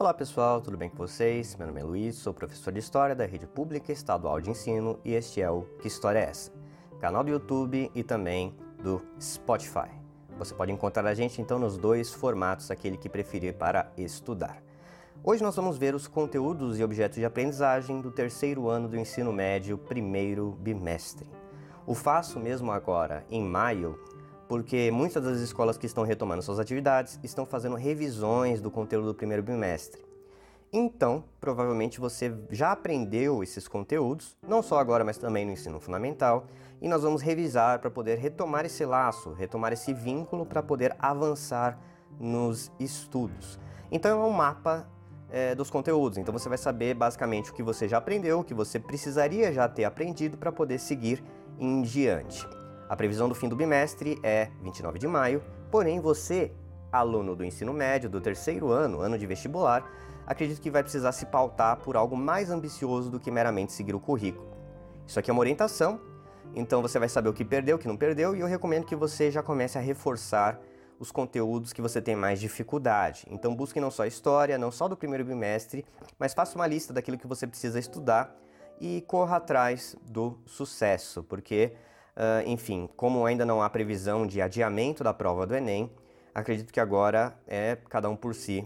Olá pessoal, tudo bem com vocês? Meu nome é Luiz, sou professor de História da Rede Pública Estadual de Ensino e este é o Que História é Essa? Canal do YouTube e também do Spotify. Você pode encontrar a gente então nos dois formatos, aquele que preferir para estudar. Hoje nós vamos ver os conteúdos e objetos de aprendizagem do terceiro ano do ensino médio, primeiro bimestre. O faço mesmo agora, em maio, porque muitas das escolas que estão retomando suas atividades estão fazendo revisões do conteúdo do primeiro bimestre. Então, provavelmente você já aprendeu esses conteúdos, não só agora, mas também no ensino fundamental, e nós vamos revisar para poder retomar esse laço, retomar esse vínculo para poder avançar nos estudos. Então, é um mapa é, dos conteúdos, então você vai saber basicamente o que você já aprendeu, o que você precisaria já ter aprendido para poder seguir em diante. A previsão do fim do bimestre é 29 de maio, porém você, aluno do ensino médio do terceiro ano, ano de vestibular, acredito que vai precisar se pautar por algo mais ambicioso do que meramente seguir o currículo. Isso aqui é uma orientação, então você vai saber o que perdeu, o que não perdeu, e eu recomendo que você já comece a reforçar os conteúdos que você tem mais dificuldade. Então busque não só história, não só do primeiro bimestre, mas faça uma lista daquilo que você precisa estudar e corra atrás do sucesso, porque Uh, enfim, como ainda não há previsão de adiamento da prova do Enem, acredito que agora é cada um por si,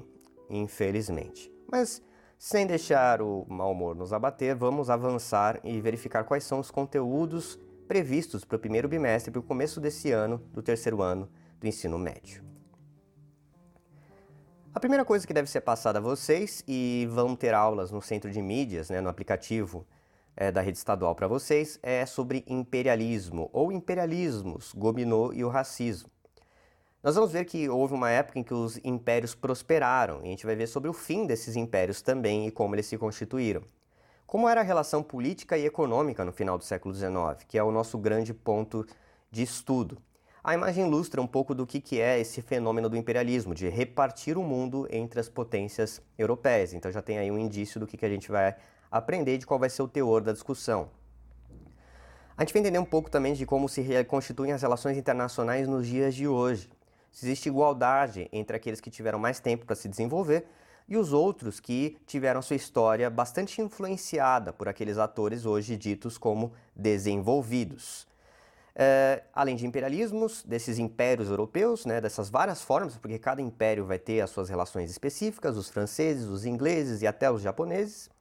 infelizmente. Mas sem deixar o mau humor nos abater, vamos avançar e verificar quais são os conteúdos previstos para o primeiro bimestre, para o começo desse ano, do terceiro ano do ensino médio. A primeira coisa que deve ser passada a vocês, e vão ter aulas no centro de mídias, né, no aplicativo é, da rede estadual para vocês é sobre imperialismo ou imperialismos, Gobineau e o racismo. Nós vamos ver que houve uma época em que os impérios prosperaram e a gente vai ver sobre o fim desses impérios também e como eles se constituíram. Como era a relação política e econômica no final do século XIX, que é o nosso grande ponto de estudo. A imagem ilustra um pouco do que, que é esse fenômeno do imperialismo, de repartir o mundo entre as potências europeias. Então já tem aí um indício do que, que a gente vai aprender de qual vai ser o teor da discussão. A gente vai entender um pouco também de como se constituem as relações internacionais nos dias de hoje. Se existe igualdade entre aqueles que tiveram mais tempo para se desenvolver e os outros que tiveram sua história bastante influenciada por aqueles atores hoje ditos como desenvolvidos. É, além de imperialismos, desses impérios europeus, né, dessas várias formas, porque cada império vai ter as suas relações específicas, os franceses, os ingleses e até os japoneses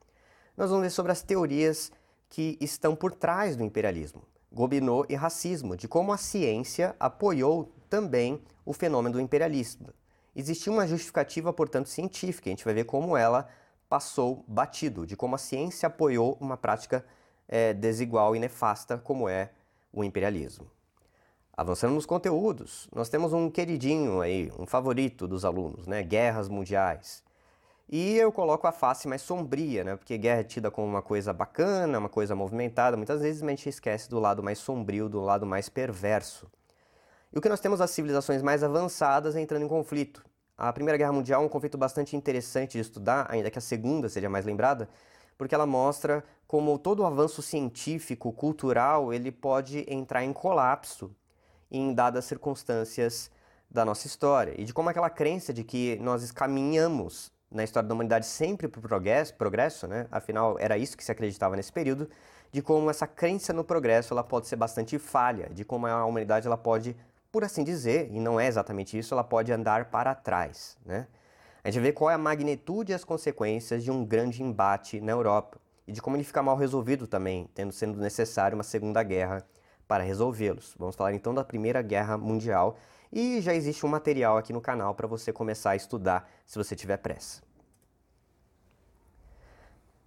nós vamos ver sobre as teorias que estão por trás do imperialismo, Gobineau e racismo, de como a ciência apoiou também o fenômeno do imperialismo. Existiu uma justificativa, portanto, científica, a gente vai ver como ela passou batido, de como a ciência apoiou uma prática é, desigual e nefasta como é o imperialismo. Avançando nos conteúdos, nós temos um queridinho aí, um favorito dos alunos, né? Guerras mundiais. E eu coloco a face mais sombria, né? Porque guerra é tida como uma coisa bacana, uma coisa movimentada. Muitas vezes a gente esquece do lado mais sombrio, do lado mais perverso. E o que nós temos as civilizações mais avançadas entrando em conflito. A Primeira Guerra Mundial é um conflito bastante interessante de estudar, ainda que a Segunda seja mais lembrada, porque ela mostra como todo o avanço científico, cultural, ele pode entrar em colapso em dadas circunstâncias da nossa história e de como aquela crença de que nós caminhamos na história da humanidade sempre para o progresso, progresso, né? Afinal, era isso que se acreditava nesse período, de como essa crença no progresso ela pode ser bastante falha, de como a humanidade ela pode, por assim dizer, e não é exatamente isso, ela pode andar para trás, né? A gente vê qual é a magnitude e as consequências de um grande embate na Europa e de como ele fica mal resolvido também, tendo sendo necessário uma segunda guerra para resolvê-los. Vamos falar então da Primeira Guerra Mundial e já existe um material aqui no canal para você começar a estudar se você tiver pressa.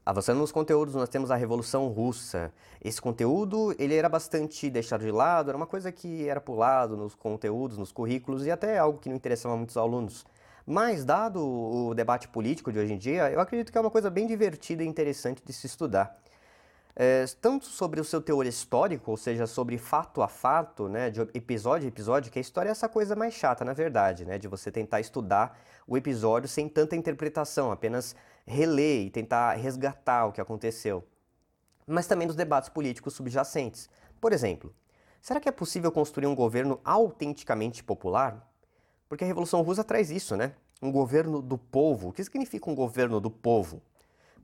Avançando nos conteúdos, nós temos a Revolução Russa. Esse conteúdo, ele era bastante deixado de lado, era uma coisa que era pulado nos conteúdos, nos currículos e até algo que não interessava muitos alunos. Mas, dado o debate político de hoje em dia, eu acredito que é uma coisa bem divertida e interessante de se estudar é, tanto sobre o seu teor histórico, ou seja, sobre fato a fato, né, de episódio a episódio, que a história é essa coisa mais chata, na verdade, né, de você tentar estudar o episódio sem tanta interpretação, apenas reler e tentar resgatar o que aconteceu. Mas também dos debates políticos subjacentes. Por exemplo, será que é possível construir um governo autenticamente popular? Porque a Revolução Russa traz isso, né? Um governo do povo. O que significa um governo do povo?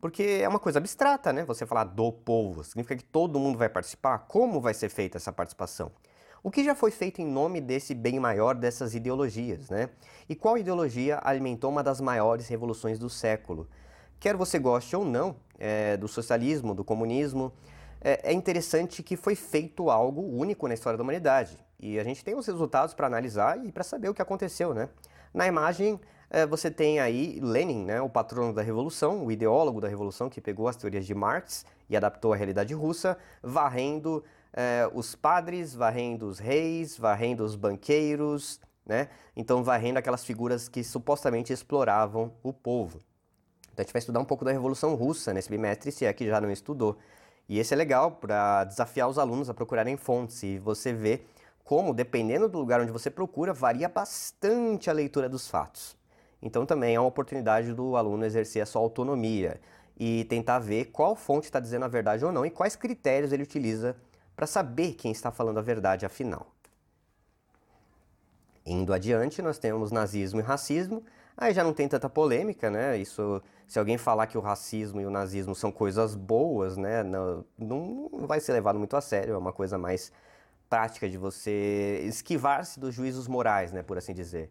Porque é uma coisa abstrata, né? Você falar do povo. Significa que todo mundo vai participar? Como vai ser feita essa participação? O que já foi feito em nome desse bem maior dessas ideologias, né? E qual ideologia alimentou uma das maiores revoluções do século? Quer você goste ou não é, do socialismo, do comunismo, é, é interessante que foi feito algo único na história da humanidade. E a gente tem os resultados para analisar e para saber o que aconteceu, né? Na imagem, você tem aí Lenin, né, o patrono da Revolução, o ideólogo da Revolução, que pegou as teorias de Marx e adaptou à realidade russa, varrendo é, os padres, varrendo os reis, varrendo os banqueiros, né? Então, varrendo aquelas figuras que supostamente exploravam o povo. Então, a gente vai estudar um pouco da Revolução Russa nesse bimestre, se é que já não estudou. E esse é legal para desafiar os alunos a procurarem fontes e você vê como, dependendo do lugar onde você procura, varia bastante a leitura dos fatos. Então também é uma oportunidade do aluno exercer a sua autonomia e tentar ver qual fonte está dizendo a verdade ou não e quais critérios ele utiliza para saber quem está falando a verdade afinal. Indo adiante, nós temos nazismo e racismo. Aí já não tem tanta polêmica, né? Isso, se alguém falar que o racismo e o nazismo são coisas boas, né? Não, não vai ser levado muito a sério. É uma coisa mais prática de você esquivar-se dos juízos morais, né? Por assim dizer.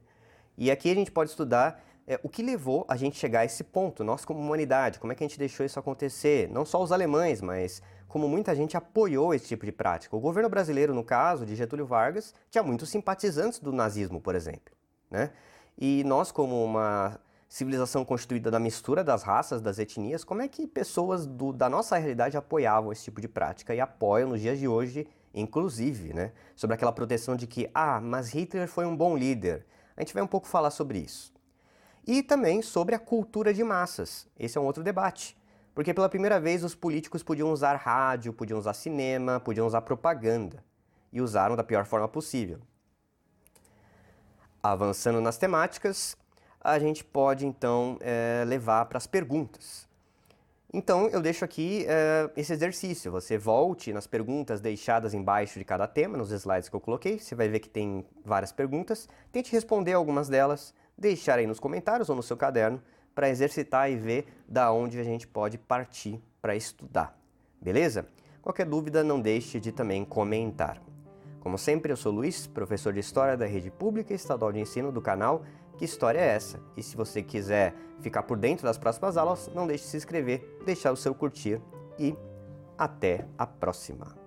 E aqui a gente pode estudar é, o que levou a gente chegar a esse ponto, nós como humanidade, como é que a gente deixou isso acontecer? Não só os alemães, mas como muita gente apoiou esse tipo de prática. O governo brasileiro, no caso de Getúlio Vargas, tinha muitos simpatizantes do nazismo, por exemplo. Né? E nós, como uma civilização constituída da mistura das raças, das etnias, como é que pessoas do, da nossa realidade apoiavam esse tipo de prática e apoiam nos dias de hoje, inclusive, né? Sobre aquela proteção de que, ah, mas Hitler foi um bom líder. A gente vai um pouco falar sobre isso. E também sobre a cultura de massas. Esse é um outro debate. Porque pela primeira vez os políticos podiam usar rádio, podiam usar cinema, podiam usar propaganda. E usaram da pior forma possível. Avançando nas temáticas, a gente pode então é, levar para as perguntas. Então eu deixo aqui é, esse exercício. Você volte nas perguntas deixadas embaixo de cada tema, nos slides que eu coloquei. Você vai ver que tem várias perguntas. Tente responder algumas delas, deixar aí nos comentários ou no seu caderno para exercitar e ver da onde a gente pode partir para estudar. Beleza? Qualquer dúvida, não deixe de também comentar. Como sempre, eu sou Luiz, professor de História da Rede Pública Estadual de Ensino do canal Que História é Essa? E se você quiser ficar por dentro das próximas aulas, não deixe de se inscrever, deixar o seu curtir e até a próxima!